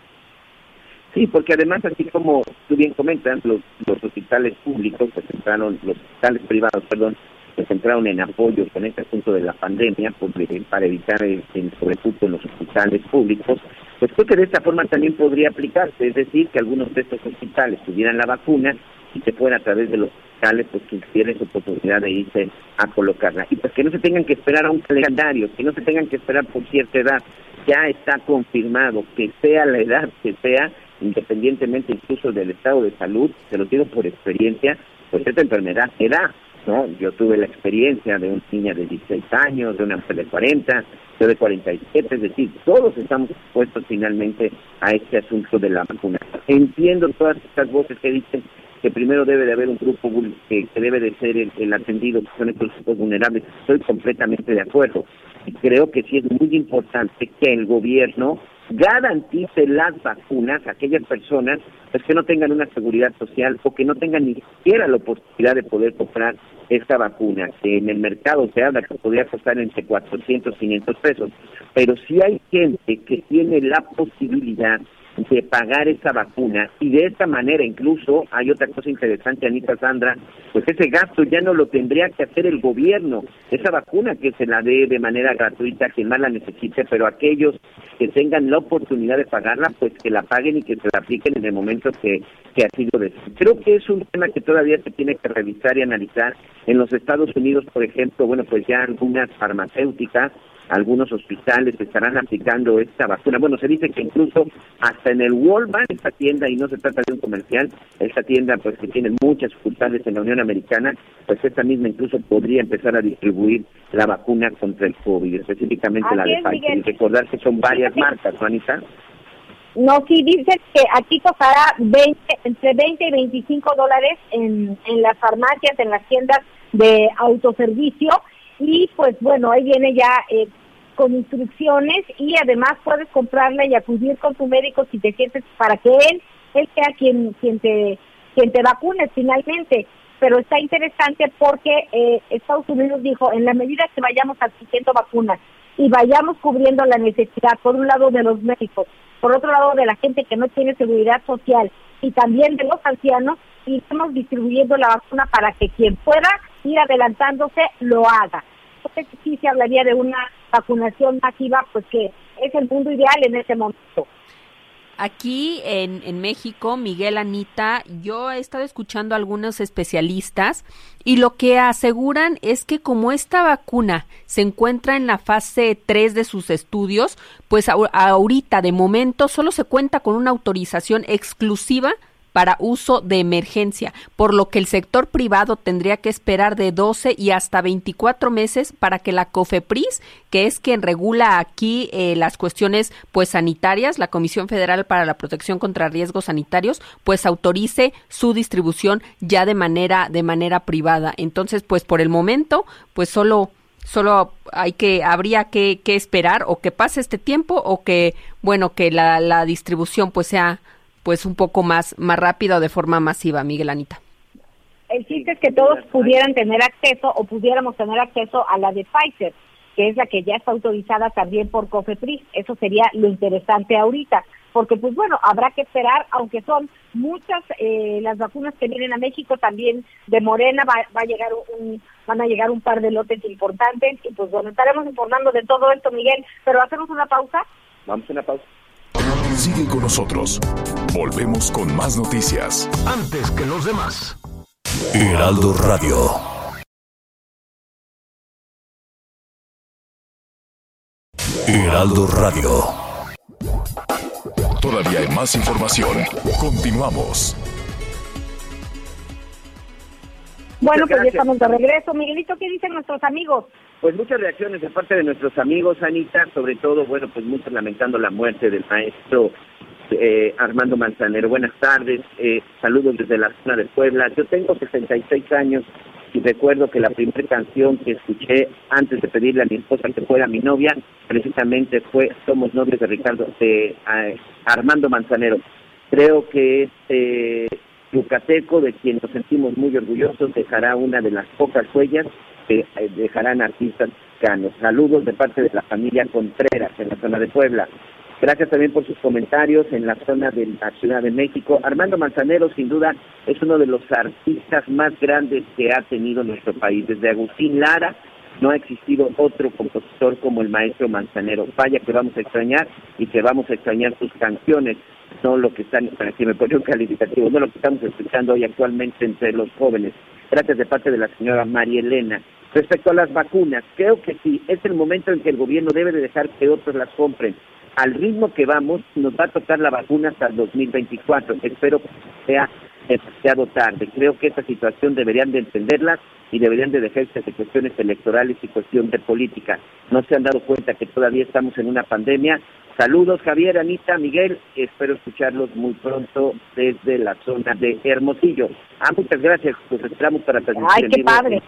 S3: Sí, porque además, así como tú bien comentas, los, los hospitales públicos se centraron, los hospitales privados, perdón, se centraron en apoyo con este asunto de la pandemia para evitar el, el sobrecupo en los hospitales públicos, pues creo que de esta forma también podría aplicarse, es decir, que algunos de estos hospitales tuvieran la vacuna y se fuera a través de los pues que tienen su oportunidad de irse a colocarla. Y pues que no se tengan que esperar a un calendario, que no se tengan que esperar por cierta edad. Ya está confirmado que sea la edad que sea, independientemente incluso del estado de salud, se lo digo por experiencia, pues esta enfermedad se da. ¿no? Yo tuve la experiencia de una niña de 16 años, de una mujer de 40, yo de 47, es decir, todos estamos expuestos finalmente a este asunto de la vacuna. Entiendo todas estas voces que dicen que primero debe de haber un grupo que, debe de ser el, atendido, que son estos grupos vulnerables. Estoy completamente de acuerdo. Y creo que sí es muy importante que el gobierno garantice las vacunas a aquellas personas pues que no tengan una seguridad social o que no tengan ni siquiera la oportunidad de poder comprar esta vacuna, que en el mercado se habla que podría costar entre 400 y 500 pesos, pero si hay gente que tiene la posibilidad de pagar esa vacuna. Y de esta manera incluso hay otra cosa interesante Anita Sandra pues ese gasto ya no lo tendría que hacer el gobierno. Esa vacuna que se la dé de manera gratuita quien más la necesite pero aquellos que tengan la oportunidad de pagarla pues que la paguen y que se la apliquen en el momento que, que así lo deseen creo que es un tema que todavía se tiene que revisar y analizar. En los Estados Unidos por ejemplo bueno pues ya algunas farmacéuticas algunos hospitales estarán aplicando esta vacuna. Bueno, se dice que incluso hasta en el Walmart, esta tienda, y no se trata de un comercial, esta tienda pues que tiene muchas sucursales en la Unión Americana, pues esta misma incluso podría empezar a distribuir la vacuna contra el COVID, específicamente la de Pfizer. Y recordar que son varias marcas, Juanita.
S2: No, sí, dice que aquí costará 20, entre 20 y 25 dólares en, en las farmacias, en las tiendas de autoservicio y pues bueno, ahí viene ya eh, con instrucciones y además puedes comprarla y acudir con tu médico si te sientes para que él, él sea quien, quien te quien te vacune finalmente. Pero está interesante porque eh, Estados Unidos dijo, en la medida que vayamos adquiriendo vacunas y vayamos cubriendo la necesidad, por un lado de los médicos, por otro lado de la gente que no tiene seguridad social y también de los ancianos, y estamos distribuyendo la vacuna para que quien pueda ir adelantándose lo haga sí se hablaría de una vacunación masiva, pues que es el mundo ideal en ese momento.
S4: Aquí en, en, México, Miguel Anita, yo he estado escuchando a algunos especialistas y lo que aseguran es que como esta vacuna se encuentra en la fase 3 de sus estudios, pues ahorita de momento solo se cuenta con una autorización exclusiva para uso de emergencia, por lo que el sector privado tendría que esperar de 12 y hasta 24 meses para que la COFEPRIS, que es quien regula aquí eh, las cuestiones pues sanitarias, la Comisión Federal para la Protección contra Riesgos Sanitarios, pues autorice su distribución ya de manera de manera privada. Entonces, pues por el momento, pues solo solo hay que habría que, que esperar o que pase este tiempo o que bueno que la, la distribución pues sea pues un poco más, más rápida o de forma masiva, Miguel Anita.
S2: El chiste es que todos pudieran tener acceso o pudiéramos tener acceso a la de Pfizer, que es la que ya está autorizada también por COFEPRIS. Eso sería lo interesante ahorita, porque pues bueno, habrá que esperar, aunque son muchas eh, las vacunas que vienen a México, también de Morena va, va a llegar un, van a llegar un par de lotes importantes y pues bueno, estaremos informando de todo esto, Miguel, pero hacemos una pausa.
S3: Vamos a una pausa.
S8: Sigue con nosotros. Volvemos con más noticias.
S9: Antes que los demás.
S8: Heraldo Radio. Heraldo Radio. Todavía hay más información. Continuamos.
S2: Bueno, pues ya estamos de regreso. Miguelito, ¿qué dicen nuestros amigos?
S3: Pues muchas reacciones de parte de nuestros amigos, Anita, sobre todo, bueno, pues muchos lamentando la muerte del maestro eh, Armando Manzanero. Buenas tardes, eh, saludos desde la zona de Puebla. Yo tengo 66 años y recuerdo que la primera canción que escuché antes de pedirle a mi esposa que fuera mi novia, precisamente fue Somos novios de Ricardo, de Armando Manzanero. Creo que este yucateco, de quien nos sentimos muy orgullosos, dejará una de las pocas huellas que eh, dejarán artistas mexicanos. Saludos de parte de la familia Contreras en la zona de Puebla. Gracias también por sus comentarios en la zona de la Ciudad de México. Armando Manzanero, sin duda, es uno de los artistas más grandes que ha tenido nuestro país. Desde Agustín Lara no ha existido otro compositor como el maestro Manzanero. Vaya que vamos a extrañar y que vamos a extrañar sus canciones, no lo que están, para que me pone un calificativo, no lo que estamos escuchando hoy actualmente entre los jóvenes. Gracias de parte de la señora María Elena. Respecto a las vacunas, creo que sí, es el momento en que el gobierno debe de dejar que otros las compren al ritmo que vamos, nos va a tocar la vacuna hasta el 2024. Espero que sea demasiado tarde. Creo que esta situación deberían de entenderla y deberían de dejarse de cuestiones electorales y cuestión de política. No se han dado cuenta que todavía estamos en una pandemia. Saludos Javier, Anita, Miguel, espero escucharlos muy pronto desde la zona de Hermosillo. Ah, muchas gracias, pues esperamos para
S2: Ay, qué padre.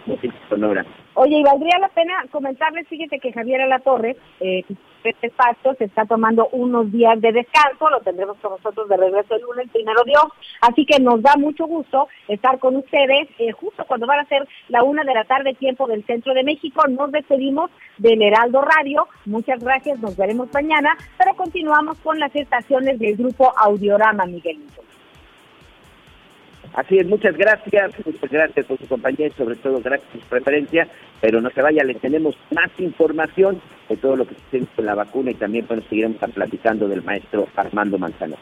S3: Sonora.
S2: Oye, y valdría la pena comentarles, fíjate que Javier Alatorre, eh, este espacio se está tomando unos días de descanso, lo tendremos con nosotros de regreso el lunes, primero Dios, así que nos da mucho gusto estar con ustedes eh, justo cuando van a ser la una de la tarde tiempo del centro de México, nos despedimos del Heraldo Radio, muchas gracias, nos veremos mañana, pero continuamos con las estaciones del grupo Audiorama, Miguelito.
S3: Así es, muchas gracias, muchas gracias por su compañía y sobre todo gracias por su preferencia, pero no se vaya, les tenemos más información de todo lo que sucede con la vacuna y también bueno, seguiremos platicando del maestro Armando Manzano.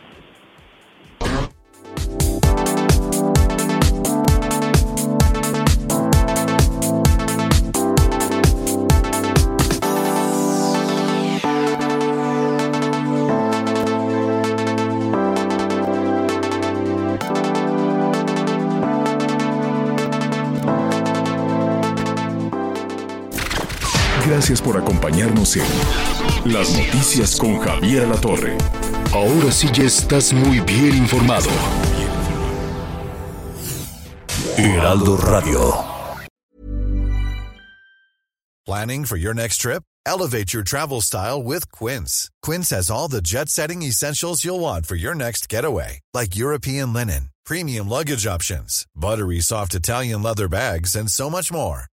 S8: Gracias por acompañarnos en Las Noticias con Javier La Torre. Ahora sí ya estás muy bien informado. Heraldo Radio.
S11: Planning for your next trip? Elevate your travel style with Quince. Quince has all the jet-setting essentials you'll want for your next getaway, like European linen, premium luggage options, buttery soft Italian leather bags, and so much more